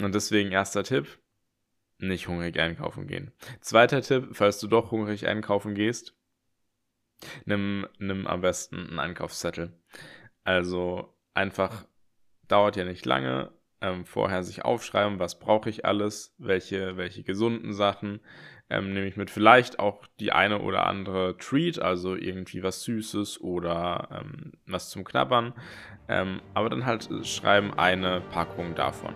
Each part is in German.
Und deswegen erster Tipp, nicht hungrig einkaufen gehen. Zweiter Tipp, falls du doch hungrig einkaufen gehst, nimm, nimm am besten einen Einkaufszettel. Also einfach, dauert ja nicht lange, ähm, vorher sich aufschreiben, was brauche ich alles, welche, welche gesunden Sachen, ähm, nehme ich mit vielleicht auch die eine oder andere Treat, also irgendwie was Süßes oder ähm, was zum Knabbern, ähm, aber dann halt schreiben eine Packung davon.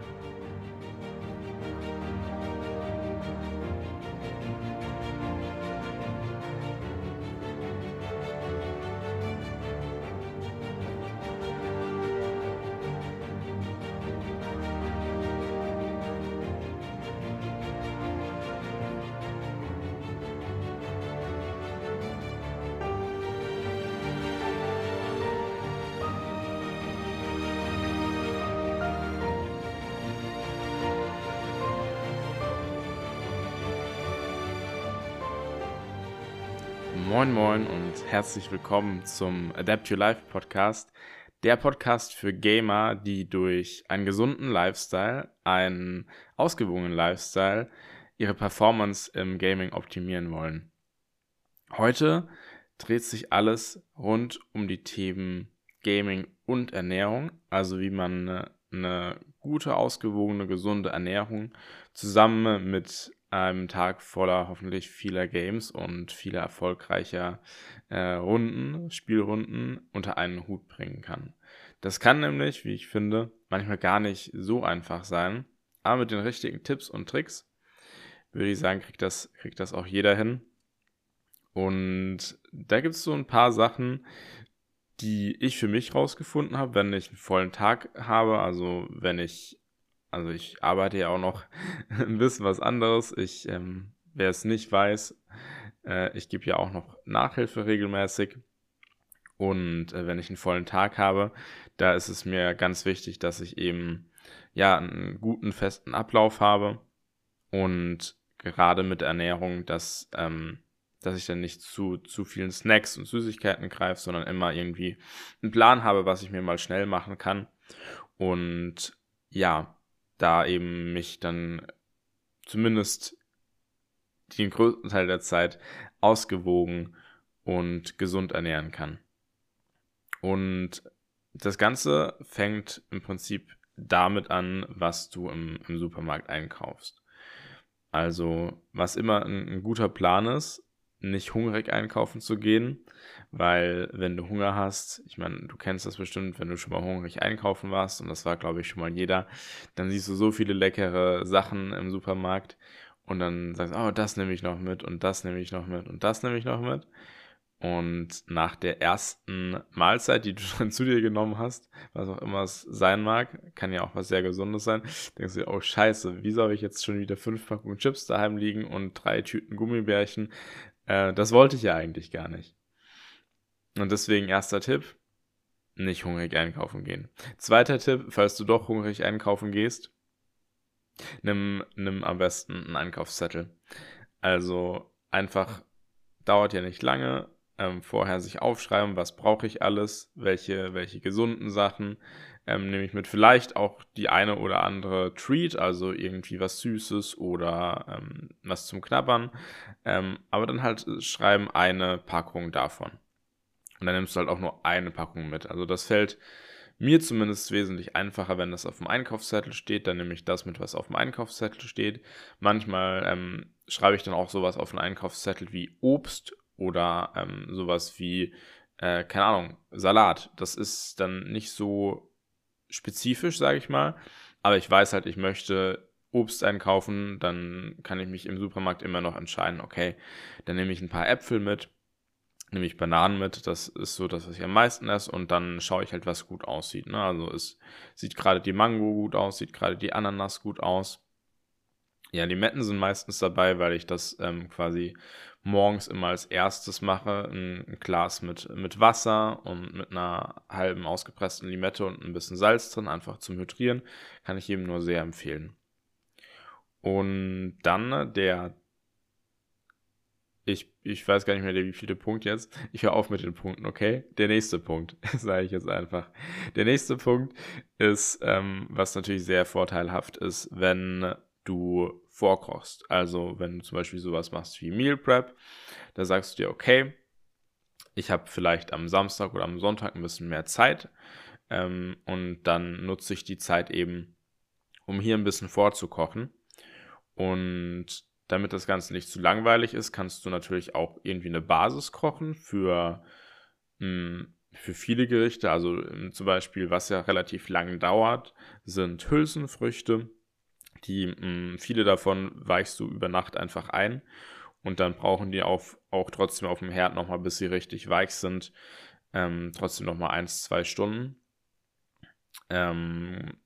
Moin Moin und herzlich willkommen zum Adapt Your Life Podcast. Der Podcast für Gamer, die durch einen gesunden Lifestyle, einen ausgewogenen Lifestyle, ihre Performance im Gaming optimieren wollen. Heute dreht sich alles rund um die Themen Gaming und Ernährung, also wie man eine, eine gute, ausgewogene, gesunde Ernährung zusammen mit einem Tag voller hoffentlich vieler Games und vieler erfolgreicher äh, Runden, Spielrunden unter einen Hut bringen kann. Das kann nämlich, wie ich finde, manchmal gar nicht so einfach sein, aber mit den richtigen Tipps und Tricks würde ich sagen, kriegt das, kriegt das auch jeder hin. Und da gibt es so ein paar Sachen, die ich für mich rausgefunden habe, wenn ich einen vollen Tag habe, also wenn ich also ich arbeite ja auch noch ein bisschen was anderes. Ich, ähm, wer es nicht weiß, äh, ich gebe ja auch noch Nachhilfe regelmäßig. Und äh, wenn ich einen vollen Tag habe, da ist es mir ganz wichtig, dass ich eben ja einen guten festen Ablauf habe und gerade mit Ernährung, dass ähm, dass ich dann nicht zu, zu vielen Snacks und Süßigkeiten greife, sondern immer irgendwie einen Plan habe, was ich mir mal schnell machen kann. Und ja, da eben mich dann zumindest den größten Teil der Zeit ausgewogen und gesund ernähren kann. Und das Ganze fängt im Prinzip damit an, was du im, im Supermarkt einkaufst. Also, was immer ein, ein guter Plan ist, nicht hungrig einkaufen zu gehen, weil wenn du Hunger hast, ich meine, du kennst das bestimmt, wenn du schon mal hungrig einkaufen warst, und das war, glaube ich, schon mal jeder, dann siehst du so viele leckere Sachen im Supermarkt und dann sagst du, oh, das nehme ich noch mit und das nehme ich noch mit und das nehme ich noch mit. Und nach der ersten Mahlzeit, die du dann zu dir genommen hast, was auch immer es sein mag, kann ja auch was sehr Gesundes sein, denkst du dir, oh scheiße, wie soll ich jetzt schon wieder fünf Packungen Chips daheim liegen und drei Tüten Gummibärchen? Äh, das wollte ich ja eigentlich gar nicht. Und deswegen erster Tipp, nicht hungrig einkaufen gehen. Zweiter Tipp, falls du doch hungrig einkaufen gehst, nimm, nimm am besten einen Einkaufszettel. Also einfach, dauert ja nicht lange, ähm, vorher sich aufschreiben, was brauche ich alles, welche, welche gesunden Sachen, ähm, nehme ich mit vielleicht auch die eine oder andere Treat, also irgendwie was Süßes oder ähm, was zum Knabbern, ähm, aber dann halt schreiben eine Packung davon. Und dann nimmst du halt auch nur eine Packung mit. Also das fällt mir zumindest wesentlich einfacher, wenn das auf dem Einkaufszettel steht. Dann nehme ich das mit, was auf dem Einkaufszettel steht. Manchmal ähm, schreibe ich dann auch sowas auf den Einkaufszettel wie Obst oder ähm, sowas wie, äh, keine Ahnung, Salat. Das ist dann nicht so spezifisch, sage ich mal. Aber ich weiß halt, ich möchte Obst einkaufen, dann kann ich mich im Supermarkt immer noch entscheiden, okay, dann nehme ich ein paar Äpfel mit nehme ich Bananen mit, das ist so das, was ich am meisten esse und dann schaue ich halt, was gut aussieht. Ne? Also es sieht gerade die Mango gut aus, sieht gerade die Ananas gut aus. Ja, Limetten sind meistens dabei, weil ich das ähm, quasi morgens immer als erstes mache. Ein, Glas mit, mit Wasser und mit einer halben ausgepressten Limette und ein bisschen Salz drin, einfach zum Hydrieren. Kann ich jedem nur sehr empfehlen. Und dann der ich, ich weiß gar nicht mehr, wie viele Punkt jetzt. Ich höre auf mit den Punkten, okay? Der nächste Punkt, sage ich jetzt einfach. Der nächste Punkt ist, ähm, was natürlich sehr vorteilhaft ist, wenn du vorkochst. Also wenn du zum Beispiel sowas machst wie Meal Prep, da sagst du dir, okay, ich habe vielleicht am Samstag oder am Sonntag ein bisschen mehr Zeit ähm, und dann nutze ich die Zeit eben, um hier ein bisschen vorzukochen. Und damit das Ganze nicht zu langweilig ist, kannst du natürlich auch irgendwie eine Basis kochen für, mh, hm, für viele Gerichte. Also hm, zum Beispiel, was ja relativ lang dauert, sind Hülsenfrüchte. Die, mh, hm, viele davon weichst du über Nacht einfach ein. Und dann brauchen die auf, auch trotzdem auf dem Herd nochmal, bis sie richtig weich sind, ähm, trotzdem nochmal 1, 2 Stunden. Ähm,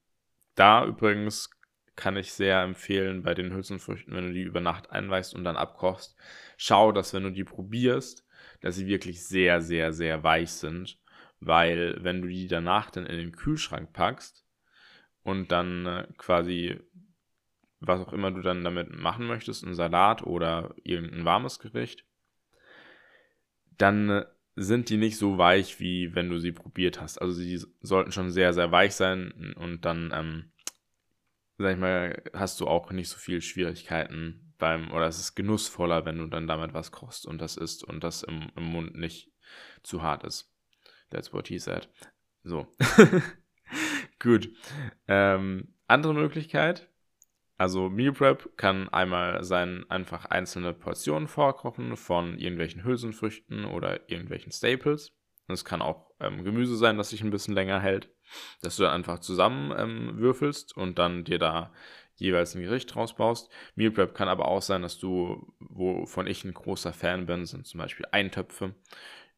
da übrigens kann ich sehr empfehlen bei den Hülsenfrüchten, wenn du die über Nacht einweichst und dann abkochst, schau, dass wenn du die probierst, dass sie wirklich sehr, sehr, sehr weich sind, weil wenn du die danach dann in den Kühlschrank packst und dann äh, quasi was auch immer du dann damit machen möchtest, ein Salat oder irgendein warmes Gericht, dann äh, sind die nicht so weich, wie wenn du sie probiert hast. Also sie sollten schon sehr, sehr weich sein und dann ähm, sag ich mal, hast du auch nicht so viel Schwierigkeiten beim, oder es ist genussvoller, wenn du dann damit was kochst und das isst und das im, im Mund nicht zu hart ist. That's what he said. So. Gut. Ähm, andere Möglichkeit, also Meal Prep kann einmal sein, einfach einzelne Portionen vorkochen von irgendwelchen Hülsenfrüchten oder irgendwelchen Staples. Es kann auch ähm, Gemüse sein, das sich ein bisschen länger hält dass du dann einfach zusammen ähm, würfelst und dann dir da jeweils ein Gericht rausbaust. Meal Prep kann aber auch sein, dass du, wovon ich ein großer Fan bin, sind zum Beispiel Eintöpfe,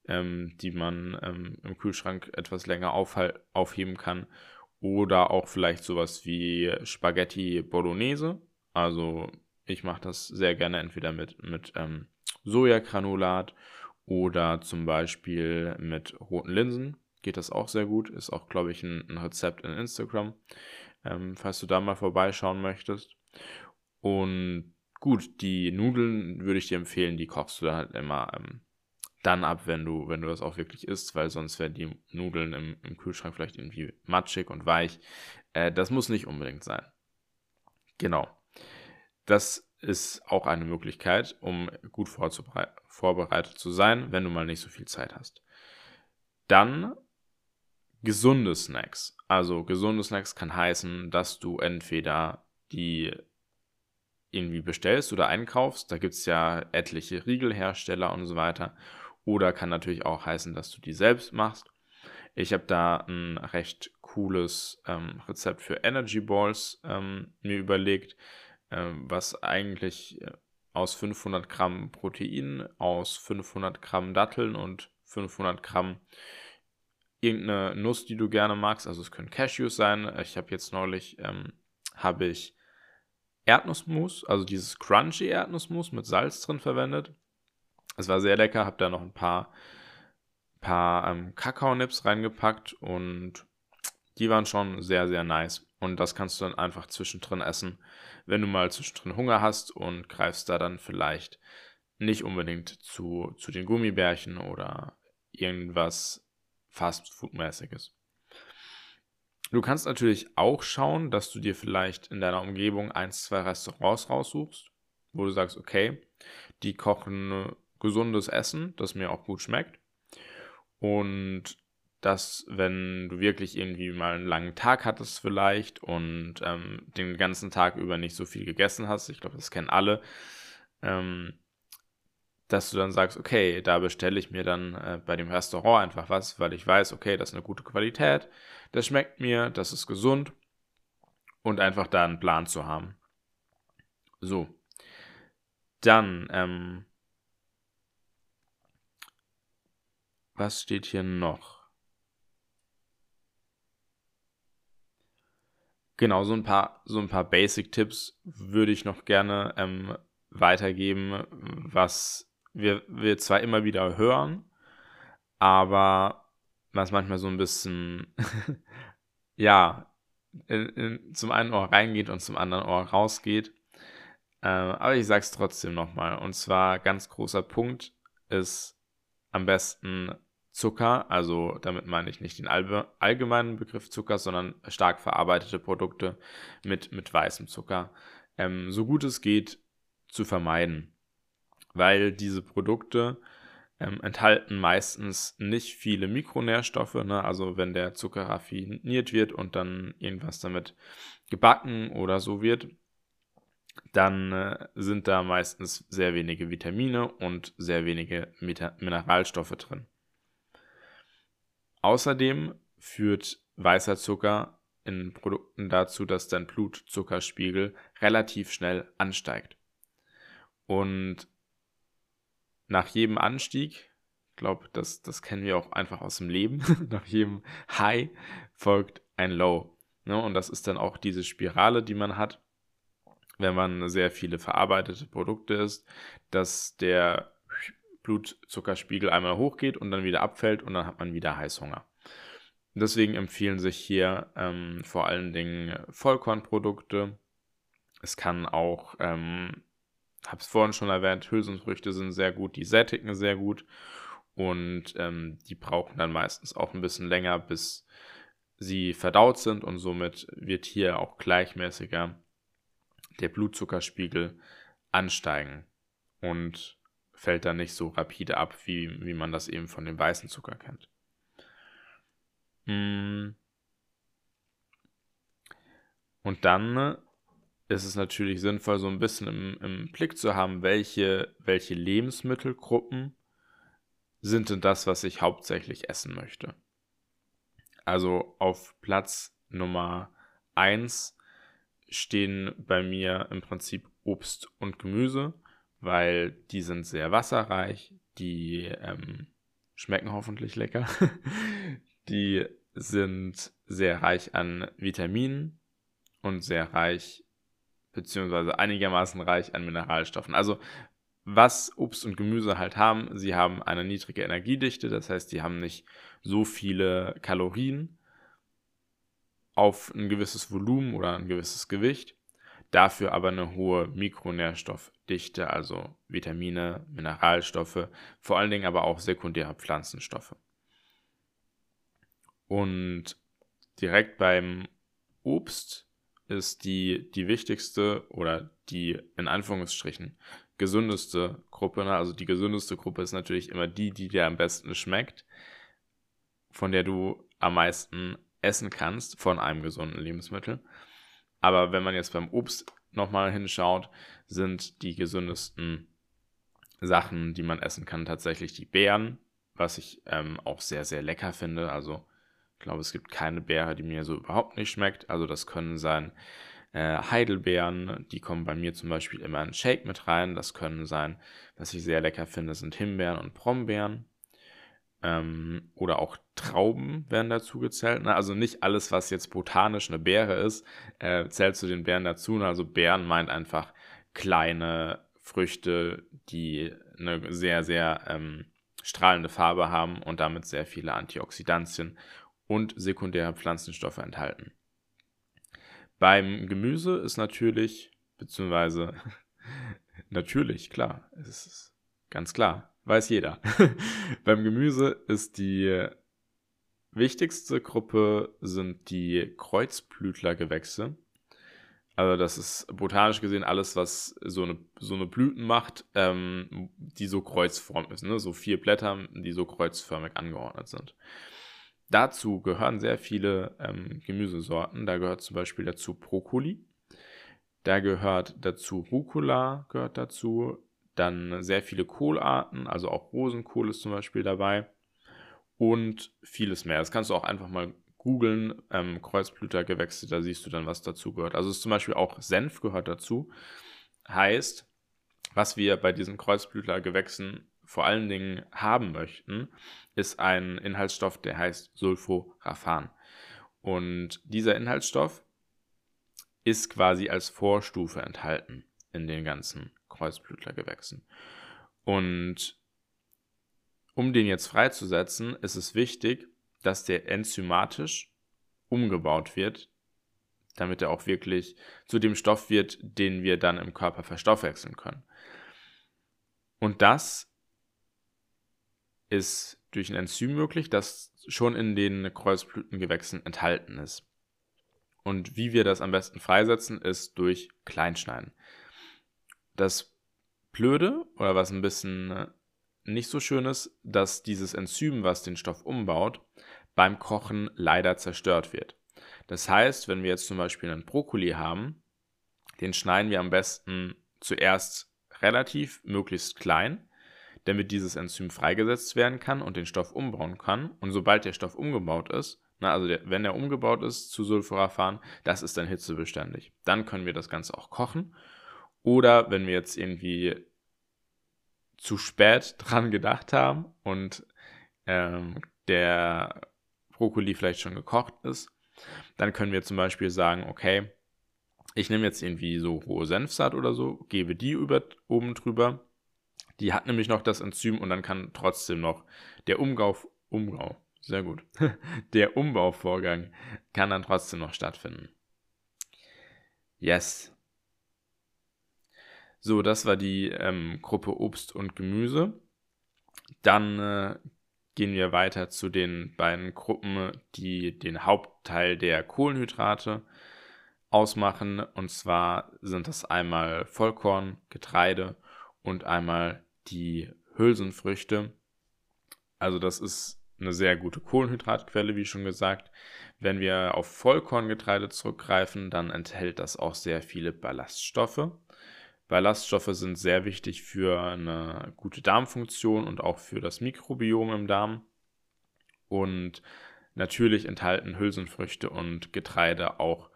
ähm, die man ähm, im Kühlschrank etwas länger aufheben kann. Oder auch vielleicht sowas wie Spaghetti Bolognese. Also ich mache das sehr gerne entweder mit, mit ähm, Sojagranulat oder zum Beispiel mit roten Linsen geht das auch sehr gut. Ist auch, glaube ich, ein, ein, Rezept in Instagram, ähm, falls du da mal vorbeischauen möchtest. Und gut, die Nudeln würde ich dir empfehlen, die kochst du dann halt immer ähm, dann ab, wenn du, wenn du das auch wirklich isst, weil sonst werden die Nudeln im, im Kühlschrank vielleicht irgendwie matschig und weich. Äh, das muss nicht unbedingt sein. Genau. Das ist auch eine Möglichkeit, um gut vorbereitet zu sein, wenn du mal nicht so viel Zeit hast. Dann gesunde Snacks. Also gesunde Snacks kann heißen, dass du entweder die irgendwie bestellst oder einkaufst. Da gibt es ja etliche Riegelhersteller und so weiter. Oder kann natürlich auch heißen, dass du die selbst machst. Ich habe da ein recht cooles ähm, Rezept für Energy Balls ähm, mir überlegt, ähm, was eigentlich äh, aus 500 Gramm Protein, aus 500 Gramm Datteln und 500 Gramm irgendeine Nuss, die du gerne magst. Also es können Cashews sein. Ich habe jetzt neulich, ähm, habe ich Erdnussmus, also dieses crunchy Erdnussmus mit Salz drin verwendet. Es war sehr lecker, habe da noch ein paar, paar ähm, Kakaonips reingepackt und die waren schon sehr, sehr nice. Und das kannst du dann einfach zwischendrin essen, wenn du mal zwischendrin Hunger hast und greifst da dann vielleicht nicht unbedingt zu, zu den Gummibärchen oder irgendwas Fast-Food-mäßiges. Du kannst natürlich auch schauen, dass du dir vielleicht in deiner Umgebung ein, zwei Restaurants raussuchst, wo du sagst, okay, die kochen gesundes Essen, das mir auch gut schmeckt. Und dass, wenn du wirklich irgendwie mal einen langen Tag hattest vielleicht und ähm, den ganzen Tag über nicht so viel gegessen hast, ich glaube, das kennen alle, ähm, dass du dann sagst, okay, da bestelle ich mir dann äh, bei dem Restaurant einfach was, weil ich weiß, okay, das ist eine gute Qualität, das schmeckt mir, das ist gesund und einfach da einen Plan zu haben. So. Dann, ähm, was steht hier noch? Genau, so ein paar, so ein paar Basic-Tipps würde ich noch gerne ähm, weitergeben, was wir, wir zwar immer wieder hören, aber was manchmal so ein bisschen, ja, in, in, zum einen Ohr reingeht und zum anderen Ohr rausgeht. Äh, aber ich sag's trotzdem nochmal. Und zwar ganz großer Punkt ist am besten Zucker, also damit meine ich nicht den allgemeinen Begriff Zucker, sondern stark verarbeitete Produkte mit, mit weißem Zucker, ähm, so gut es geht zu vermeiden. Weil diese Produkte ähm, enthalten meistens nicht viele Mikronährstoffe. Ne? Also wenn der Zucker raffiniert wird und dann irgendwas damit gebacken oder so wird, dann äh, sind da meistens sehr wenige Vitamine und sehr wenige Meta Mineralstoffe drin. Außerdem führt weißer Zucker in Produkten dazu, dass dein Blutzuckerspiegel relativ schnell ansteigt. Und nach jedem Anstieg, ich glaube, das, das kennen wir auch einfach aus dem Leben, nach jedem High folgt ein Low. Ne? Und das ist dann auch diese Spirale, die man hat, wenn man sehr viele verarbeitete Produkte isst, dass der Blutzuckerspiegel einmal hochgeht und dann wieder abfällt und dann hat man wieder Heißhunger. Deswegen empfehlen sich hier ähm, vor allen Dingen Vollkornprodukte. Es kann auch, ähm, habe es vorhin schon erwähnt, Hülsenfrüchte sind sehr gut, die sättigen sehr gut und ähm, die brauchen dann meistens auch ein bisschen länger, bis sie verdaut sind und somit wird hier auch gleichmäßiger der Blutzuckerspiegel ansteigen. Und fällt dann nicht so rapide ab, wie, wie man das eben von dem weißen Zucker kennt. Mm. Und dann ist es natürlich sinnvoll, so ein bisschen im, im Blick zu haben, welche, welche Lebensmittelgruppen sind denn das, was ich hauptsächlich essen möchte. Also auf Platz Nummer 1 stehen bei mir im Prinzip Obst und Gemüse weil die sind sehr wasserreich, die ähm, schmecken hoffentlich lecker, die sind sehr reich an Vitaminen und sehr reich, beziehungsweise einigermaßen reich an Mineralstoffen. Also was Obst und Gemüse halt haben, sie haben eine niedrige Energiedichte, das heißt, die haben nicht so viele Kalorien auf ein gewisses Volumen oder ein gewisses Gewicht dafür aber eine hohe Mikronährstoffdichte, also Vitamine, Mineralstoffe, vor allen Dingen aber auch sekundäre Pflanzenstoffe. Und direkt beim Obst ist die, die wichtigste oder die in Anführungsstrichen gesündeste Gruppe. Ne? Also die gesündeste Gruppe ist natürlich immer die, die dir am besten schmeckt, von der du am meisten essen kannst von einem gesunden Lebensmittel. Aber wenn man jetzt beim Obst nochmal hinschaut, sind die gesündesten Sachen, die man essen kann, tatsächlich die Beeren, was ich ähm, auch sehr, sehr lecker finde. Also ich glaube, es gibt keine Beere, die mir so überhaupt nicht schmeckt. Also das können sein äh, Heidelbeeren, die kommen bei mir zum Beispiel immer in Shake mit rein. Das können sein, was ich sehr lecker finde, sind Himbeeren und Brombeeren. Ähm, oder auch Trauben werden dazu gezählt. Ne? Also nicht alles, was jetzt botanisch eine Beere ist, äh, zählt zu den Beeren dazu. Ne? Also Beeren meint einfach kleine Früchte, die eine sehr, sehr ähm, strahlende Farbe haben und damit sehr viele Antioxidantien und sekundäre Pflanzenstoffe enthalten. Beim Gemüse ist natürlich, beziehungsweise natürlich, klar, es ist ganz klar, weiß jeder. Beim Gemüse ist die wichtigste Gruppe sind die Kreuzblütlergewächse. Also das ist botanisch gesehen alles, was so eine, so eine Blüten macht, ähm, die so kreuzformig ist. Ne? So vier Blätter, die so kreuzförmig angeordnet sind. Dazu gehören sehr viele ähm, Gemüsesorten. Da gehört zum Beispiel dazu Brokkoli. Da gehört dazu Rucola, gehört dazu. Dann sehr viele Kohlarten, also auch Rosenkohl ist zum Beispiel dabei. Und vieles mehr. Das kannst du auch einfach mal googeln, ähm, Kreuzblütergewächse, da siehst du dann, was dazu gehört. Also ist zum Beispiel auch Senf gehört dazu. Heißt, was wir bei diesen Kreuzblütlergewächsen vor allen Dingen haben möchten, ist ein Inhaltsstoff, der heißt Sulforaphan. Und dieser Inhaltsstoff ist quasi als Vorstufe enthalten in den ganzen Kreuzblütlergewächsen. Und um den jetzt freizusetzen, ist es wichtig, dass der enzymatisch umgebaut wird, damit er auch wirklich zu dem Stoff wird, den wir dann im Körper verstoffwechseln können. Und das ist durch ein Enzym möglich, das schon in den Kreuzblütengewächsen enthalten ist. Und wie wir das am besten freisetzen, ist durch Kleinschneiden. Das Blöde oder was ein bisschen äh, nicht so schön ist, dass dieses Enzym, was den Stoff umbaut, beim Kochen leider zerstört wird. Das heißt, wenn wir jetzt zum Beispiel einen Brokkoli haben, den schneiden wir am besten zuerst relativ möglichst klein, damit dieses Enzym freigesetzt werden kann und den Stoff umbauen kann. Und sobald der Stoff umgebaut ist, na, also der, wenn er umgebaut ist zu Sulforaphan, das ist dann hitzebeständig. Dann können wir das Ganze auch kochen. Oder wenn wir jetzt irgendwie zu spät dran gedacht haben und ähm, der Brokkoli vielleicht schon gekocht ist, dann können wir zum Beispiel sagen, okay, ich nehme jetzt irgendwie so rohe Senfsaat oder so, gebe die über, oben drüber. Die hat nämlich noch das Enzym und dann kann trotzdem noch der Umgau, Umgau, sehr gut, der Umbauvorgang kann dann trotzdem noch stattfinden. Yes. So, das war die ähm, Gruppe Obst und Gemüse. Dann äh, gehen wir weiter zu den beiden Gruppen, die den Hauptteil der Kohlenhydrate ausmachen. Und zwar sind das einmal Vollkorn, Getreide und einmal die Hülsenfrüchte. Also das ist eine sehr gute Kohlenhydratquelle, wie schon gesagt. Wenn wir auf Vollkorngetreide zurückgreifen, dann enthält das auch sehr viele Ballaststoffe. Ballaststoffe sind sehr wichtig für eine gute Darmfunktion und auch für das Mikrobiom im Darm. Und natürlich enthalten Hülsenfrüchte und Getreide auch,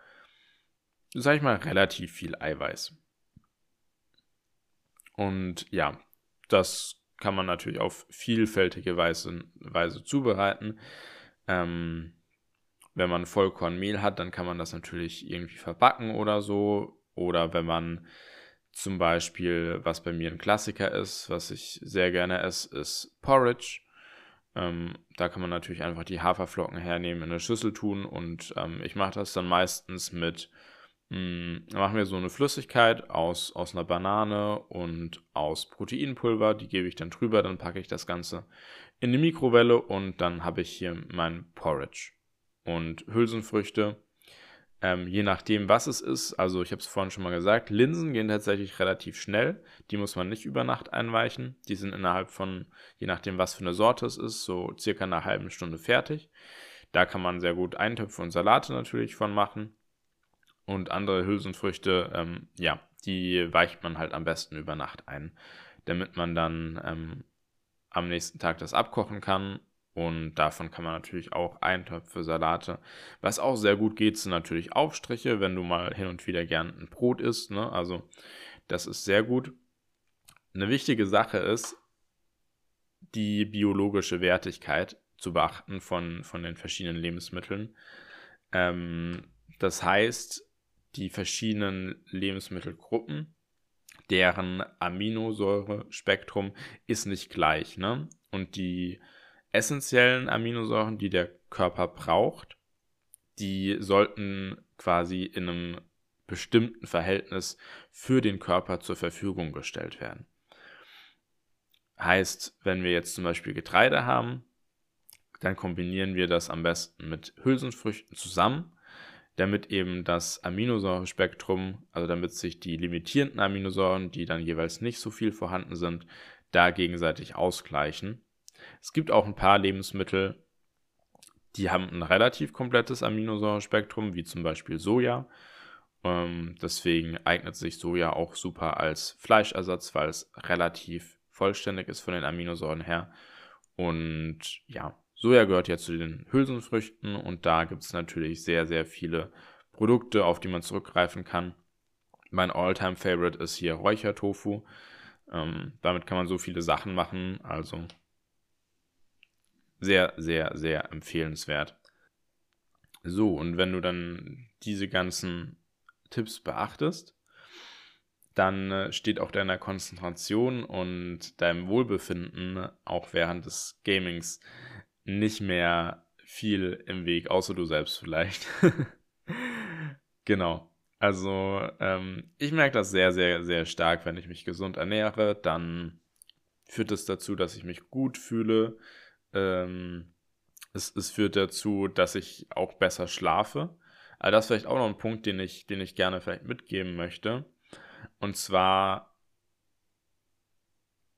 sag ich mal, relativ viel Eiweiß. Und ja, das kann man natürlich auf vielfältige Weise, Weise zubereiten. Ähm, wenn man Vollkornmehl hat, dann kann man das natürlich irgendwie verbacken oder so. Oder wenn man zum Beispiel, was bei mir ein Klassiker ist, was ich sehr gerne esse, ist Porridge. Ähm, da kann man natürlich einfach die Haferflocken hernehmen, in eine Schüssel tun und ähm, ich mache das dann meistens mit, mh, hm, machen wir so eine Flüssigkeit aus, aus einer Banane und aus Proteinpulver, die gebe ich dann drüber, dann packe ich das Ganze in die Mikrowelle und dann habe ich hier mein Porridge. Und Hülsenfrüchte ähm, je nachdem, was es ist, also ich habe es vorhin schon mal gesagt, Linsen gehen tatsächlich relativ schnell. Die muss man nicht über Nacht einweichen. Die sind innerhalb von, je nachdem, was für eine Sorte es ist, so circa einer halben Stunde fertig. Da kann man sehr gut Eintöpfe und Salate natürlich von machen. Und andere Hülsenfrüchte, ähm, ja, die weicht man halt am besten über Nacht ein, damit man dann ähm, am nächsten Tag das abkochen kann und davon kann man natürlich auch Eintöpfe, Salate. Was auch sehr gut geht, sind natürlich Aufstriche, wenn du mal hin und wieder gern ein Brot isst. Ne? Also das ist sehr gut. Eine wichtige Sache ist, die biologische Wertigkeit zu beachten von, von den verschiedenen Lebensmitteln. Ähm, das heißt, die verschiedenen Lebensmittelgruppen, deren Aminosäurespektrum ist nicht gleich. Ne? Und die essentiellen Aminosäuren, die der Körper braucht, die sollten quasi in einem bestimmten Verhältnis für den Körper zur Verfügung gestellt werden. Heißt, wenn wir jetzt zum Beispiel Getreide haben, dann kombinieren wir das am besten mit Hülsenfrüchten zusammen, damit eben das Aminosäurespektrum, also damit sich die limitierenden Aminosäuren, die dann jeweils nicht so viel vorhanden sind, da gegenseitig ausgleichen es gibt auch ein paar Lebensmittel, die haben ein relativ komplettes Aminosäurespektrum, wie zum Beispiel Soja. Ähm, deswegen eignet sich Soja auch super als Fleischersatz, weil es relativ vollständig ist von den Aminosäuren her. Und ja, Soja gehört ja zu den Hülsenfrüchten und da gibt es natürlich sehr, sehr viele Produkte, auf die man zurückgreifen kann. Mein Alltime favorite ist hier Räuchertofu. Ähm, damit kann man so viele Sachen machen. Also sehr, sehr, sehr empfehlenswert. So, und wenn du dann diese ganzen Tipps beachtest, dann äh, steht auch deiner Konzentration und deinem Wohlbefinden auch während des Gamings nicht mehr viel im Weg, außer du selbst vielleicht. Genau. Also ähm, ich merke das sehr, sehr, sehr stark, wenn ich mich gesund ernähre, dann führt es das dazu, dass ich mich gut fühle. Ähm, es, es führt dazu, dass ich auch besser schlafe. Also das ist vielleicht auch noch ein Punkt, den ich, den ich gerne vielleicht mitgeben möchte. Und zwar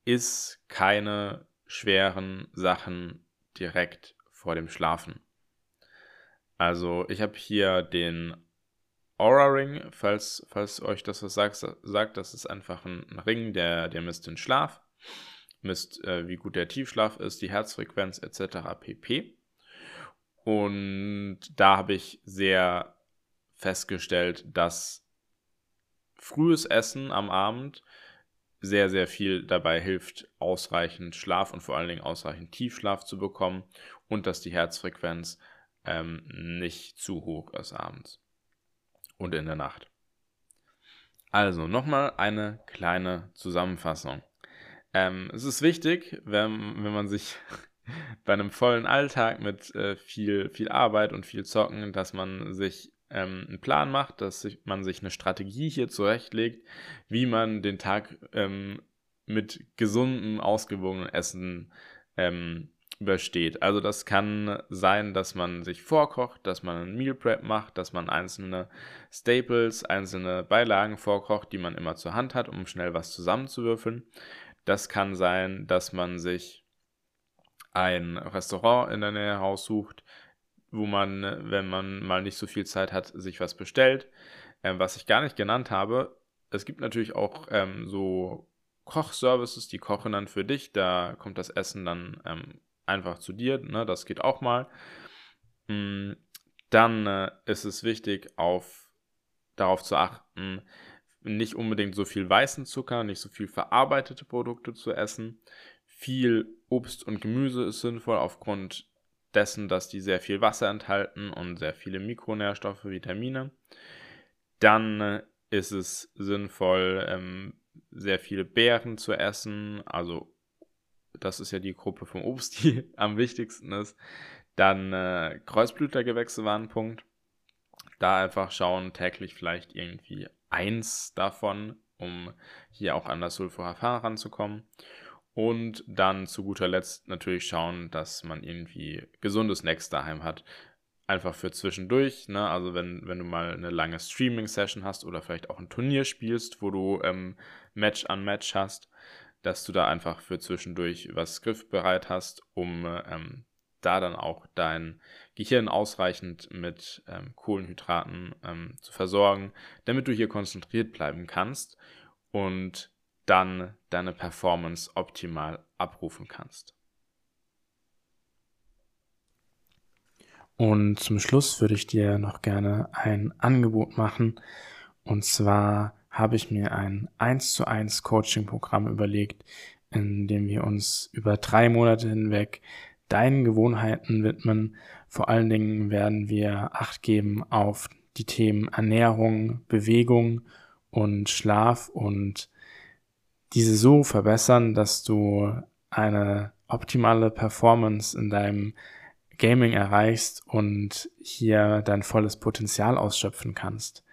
ist keine schweren Sachen direkt vor dem Schlafen. Also ich habe hier den Aura Ring, falls, falls euch das was sagt, sagt das ist einfach ein, ein Ring, der, der misst den Schlaf, misst, äh, wie gut der Tiefschlaf ist, die Herzfrequenz etc. pp. Und da habe ich sehr festgestellt, dass frühes Essen am Abend sehr, sehr viel dabei hilft, ausreichend Schlaf und vor allen Dingen ausreichend Tiefschlaf zu bekommen und dass die Herzfrequenz ähm, nicht zu hoch ist abends und in der Nacht. Also nochmal eine kleine Zusammenfassung. Ähm, es ist wichtig, wenn, wenn man sich bei einem vollen Alltag mit äh, viel, viel Arbeit und viel Zocken, dass man sich ähm, einen Plan macht, dass sich, man sich eine Strategie hier zurechtlegt, wie man den Tag ähm, mit gesundem, ausgewogenem Essen ähm, übersteht. Also das kann sein, dass man sich vorkocht, dass man ein Meal Prep macht, dass man einzelne Staples, einzelne Beilagen vorkocht, die man immer zur Hand hat, um schnell was zusammenzuwürfeln. Das kann sein, dass man sich ein Restaurant in der Nähe raussucht, wo man, wenn man mal nicht so viel Zeit hat, sich was bestellt. Ähm, was ich gar nicht genannt habe, es gibt natürlich auch ähm, so Kochservices, die kochen dann für dich. Da kommt das Essen dann ähm, einfach zu dir. Ne? Das geht auch mal. Mm, dann äh, ist es wichtig, auf, darauf zu achten, nicht unbedingt so viel weißen Zucker, nicht so viel verarbeitete Produkte zu essen. Viel Obst und Gemüse ist sinnvoll aufgrund dessen, dass die sehr viel Wasser enthalten und sehr viele Mikronährstoffe, Vitamine. Dann äh, ist es sinnvoll, ähm, sehr viele Beeren zu essen, also das ist ja die Gruppe vom Obst, die am wichtigsten ist. Dann äh, Kreuzblütergewächse waren ein Punkt. Da einfach schauen, täglich vielleicht irgendwie eins davon, um hier auch an das Sulforafan ranzukommen. Und dann zu guter Letzt natürlich schauen, dass man irgendwie gesunde Snacks daheim hat. Einfach für zwischendurch. Ne? Also wenn, wenn du mal eine lange Streaming-Session hast oder vielleicht auch ein Turnier spielst, wo du ähm, Match an Match hast, dass du da einfach für zwischendurch was griffbereit hast, um ähm, da dann auch dein Gehirn ausreichend mit ähm, Kohlenhydraten ähm, zu versorgen, damit du hier konzentriert bleiben kannst und dann deine Performance optimal abrufen kannst. Und zum Schluss würde ich dir noch gerne ein Angebot machen. Und zwar habe ich mir ein 1 zu 1 Coaching-Programm überlegt, in dem wir uns über drei Monate hinweg deinen Gewohnheiten widmen. Vor allen Dingen werden wir Acht geben auf die Themen Ernährung, Bewegung und Schlaf und diese so verbessern, dass du eine optimale Performance in deinem Gaming erreichst und hier dein volles Potenzial ausschöpfen kannst.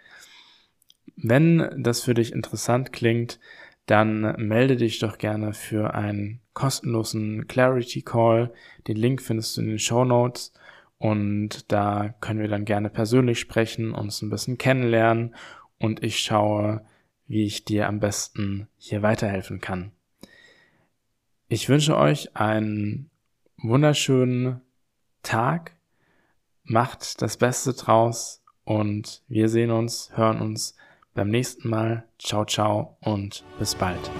Wenn das für dich interessant klingt, dann melde dich doch gerne für einen kostenlosen Clarity Call. Den Link findest du in den Show Notes und da können wir dann gerne persönlich sprechen, uns ein bisschen kennenlernen und ich schaue, wie ich dir am besten hier weiterhelfen kann. Ich wünsche euch einen wunderschönen Tag, macht das Beste draus und wir sehen uns, hören uns beim nächsten Mal. Ciao, ciao und bis bald.